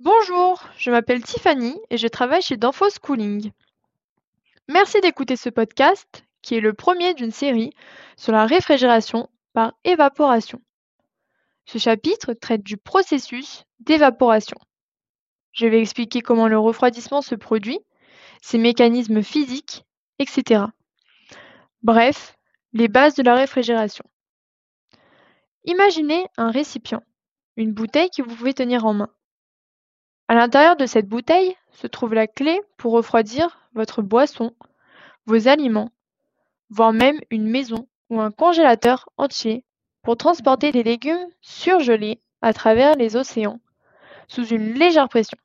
Bonjour, je m'appelle Tiffany et je travaille chez Danfoss Schooling. Merci d'écouter ce podcast qui est le premier d'une série sur la réfrigération par évaporation. Ce chapitre traite du processus d'évaporation. Je vais expliquer comment le refroidissement se produit, ses mécanismes physiques, etc. Bref, les bases de la réfrigération. Imaginez un récipient, une bouteille que vous pouvez tenir en main. À l'intérieur de cette bouteille se trouve la clé pour refroidir votre boisson, vos aliments, voire même une maison ou un congélateur entier pour transporter des légumes surgelés à travers les océans sous une légère pression.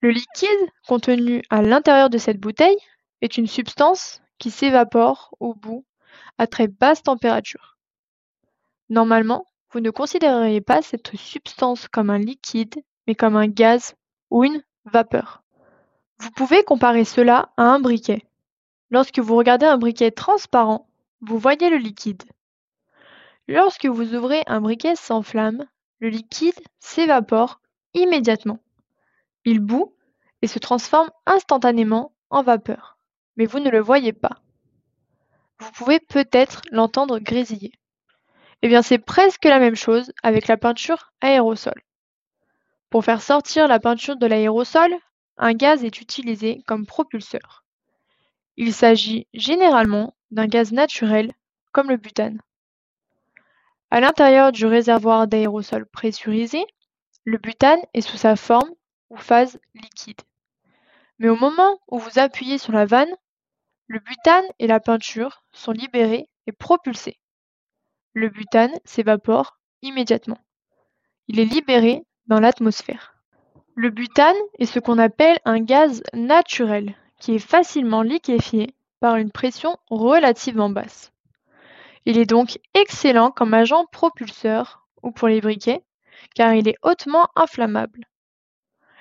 Le liquide contenu à l'intérieur de cette bouteille est une substance qui s'évapore au bout à très basse température. Normalement, vous ne considéreriez pas cette substance comme un liquide mais comme un gaz ou une vapeur. Vous pouvez comparer cela à un briquet. Lorsque vous regardez un briquet transparent, vous voyez le liquide. Lorsque vous ouvrez un briquet sans flamme, le liquide s'évapore immédiatement. Il bout et se transforme instantanément en vapeur, mais vous ne le voyez pas. Vous pouvez peut-être l'entendre grésiller. Eh bien, c'est presque la même chose avec la peinture aérosol. Pour faire sortir la peinture de l'aérosol, un gaz est utilisé comme propulseur. Il s'agit généralement d'un gaz naturel comme le butane. À l'intérieur du réservoir d'aérosol pressurisé, le butane est sous sa forme ou phase liquide. Mais au moment où vous appuyez sur la vanne, le butane et la peinture sont libérés et propulsés. Le butane s'évapore immédiatement. Il est libéré dans l'atmosphère. Le butane est ce qu'on appelle un gaz naturel, qui est facilement liquéfié par une pression relativement basse. Il est donc excellent comme agent propulseur ou pour les briquets, car il est hautement inflammable.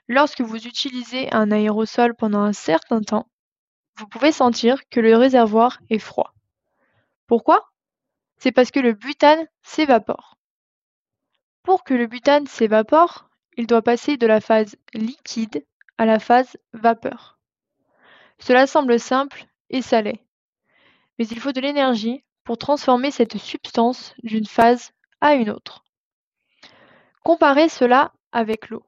Lorsque vous utilisez un aérosol pendant un certain temps, vous pouvez sentir que le réservoir est froid. Pourquoi? C'est parce que le butane s'évapore. Pour que le butane s'évapore, il doit passer de la phase liquide à la phase vapeur. Cela semble simple et ça l'est. Mais il faut de l'énergie pour transformer cette substance d'une phase à une autre. Comparez cela avec l'eau.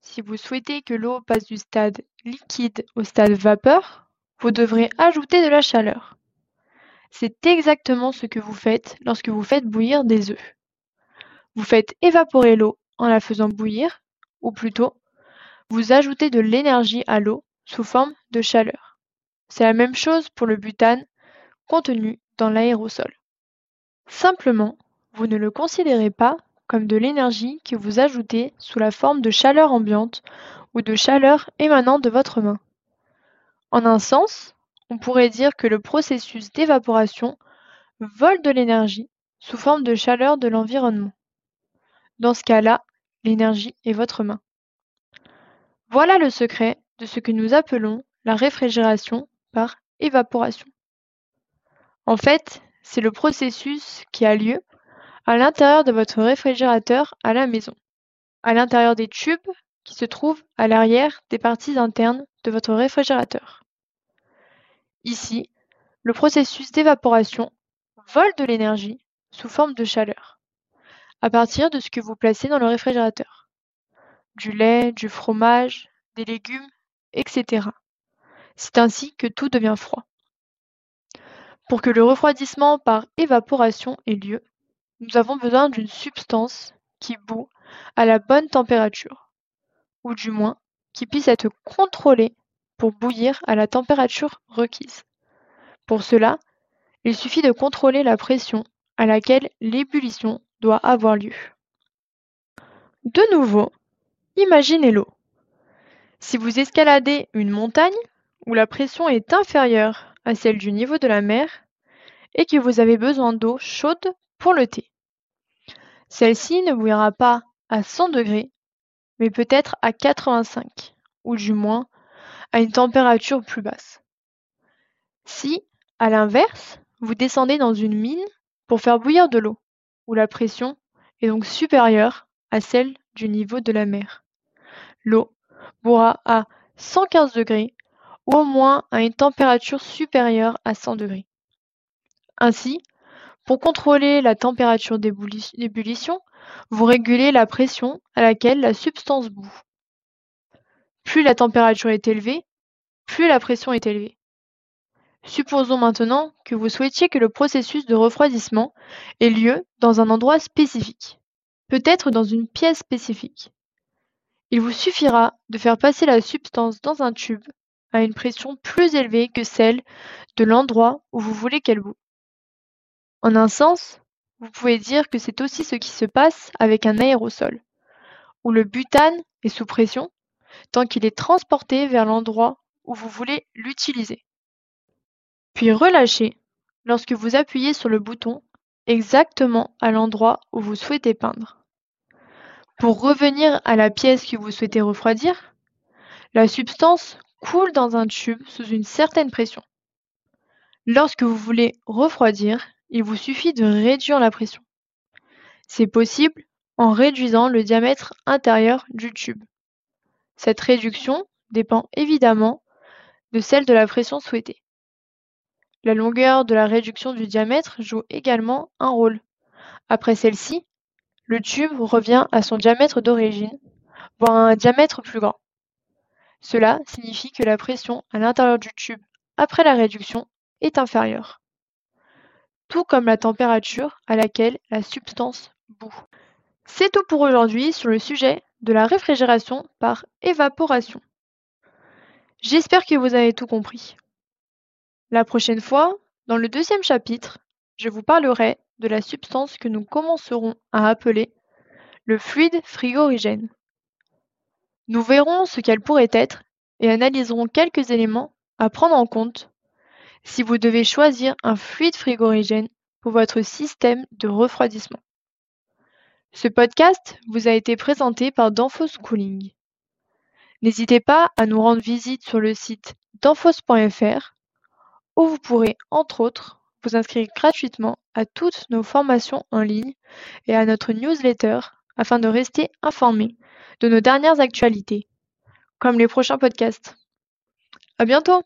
Si vous souhaitez que l'eau passe du stade liquide au stade vapeur, vous devrez ajouter de la chaleur. C'est exactement ce que vous faites lorsque vous faites bouillir des œufs. Vous faites évaporer l'eau en la faisant bouillir, ou plutôt, vous ajoutez de l'énergie à l'eau sous forme de chaleur. C'est la même chose pour le butane contenu dans l'aérosol. Simplement, vous ne le considérez pas comme de l'énergie que vous ajoutez sous la forme de chaleur ambiante ou de chaleur émanant de votre main. En un sens, on pourrait dire que le processus d'évaporation vole de l'énergie sous forme de chaleur de l'environnement. Dans ce cas-là, l'énergie est votre main. Voilà le secret de ce que nous appelons la réfrigération par évaporation. En fait, c'est le processus qui a lieu à l'intérieur de votre réfrigérateur à la maison, à l'intérieur des tubes qui se trouvent à l'arrière des parties internes de votre réfrigérateur. Ici, le processus d'évaporation vole de l'énergie sous forme de chaleur à partir de ce que vous placez dans le réfrigérateur. Du lait, du fromage, des légumes, etc. C'est ainsi que tout devient froid. Pour que le refroidissement par évaporation ait lieu, nous avons besoin d'une substance qui bout à la bonne température, ou du moins qui puisse être contrôlée pour bouillir à la température requise. Pour cela, il suffit de contrôler la pression à laquelle l'ébullition doit avoir lieu. De nouveau, imaginez l'eau. Si vous escaladez une montagne où la pression est inférieure à celle du niveau de la mer et que vous avez besoin d'eau chaude pour le thé. Celle-ci ne bouillera pas à 100 degrés, mais peut-être à 85, ou du moins à une température plus basse. Si, à l'inverse, vous descendez dans une mine pour faire bouillir de l'eau, où la pression est donc supérieure à celle du niveau de la mer. L'eau boira à 115 degrés au moins à une température supérieure à 100 degrés. Ainsi, pour contrôler la température d'ébullition, vous régulez la pression à laquelle la substance bout. Plus la température est élevée, plus la pression est élevée. Supposons maintenant que vous souhaitiez que le processus de refroidissement ait lieu dans un endroit spécifique, peut-être dans une pièce spécifique. Il vous suffira de faire passer la substance dans un tube à une pression plus élevée que celle de l'endroit où vous voulez qu'elle bout. En un sens, vous pouvez dire que c'est aussi ce qui se passe avec un aérosol, où le butane est sous pression tant qu'il est transporté vers l'endroit où vous voulez l'utiliser, puis relâché lorsque vous appuyez sur le bouton exactement à l'endroit où vous souhaitez peindre. Pour revenir à la pièce que vous souhaitez refroidir, la substance coule dans un tube sous une certaine pression. Lorsque vous voulez refroidir, il vous suffit de réduire la pression. C'est possible en réduisant le diamètre intérieur du tube. Cette réduction dépend évidemment de celle de la pression souhaitée. La longueur de la réduction du diamètre joue également un rôle. Après celle-ci, le tube revient à son diamètre d'origine, voire à un diamètre plus grand. Cela signifie que la pression à l'intérieur du tube après la réduction est inférieure tout comme la température à laquelle la substance bout. C'est tout pour aujourd'hui sur le sujet de la réfrigération par évaporation. J'espère que vous avez tout compris. La prochaine fois, dans le deuxième chapitre, je vous parlerai de la substance que nous commencerons à appeler le fluide frigorigène. Nous verrons ce qu'elle pourrait être et analyserons quelques éléments à prendre en compte si vous devez choisir un fluide frigorigène pour votre système de refroidissement. Ce podcast vous a été présenté par Danfoss Cooling. N'hésitez pas à nous rendre visite sur le site danfoss.fr où vous pourrez, entre autres, vous inscrire gratuitement à toutes nos formations en ligne et à notre newsletter afin de rester informé de nos dernières actualités, comme les prochains podcasts. À bientôt!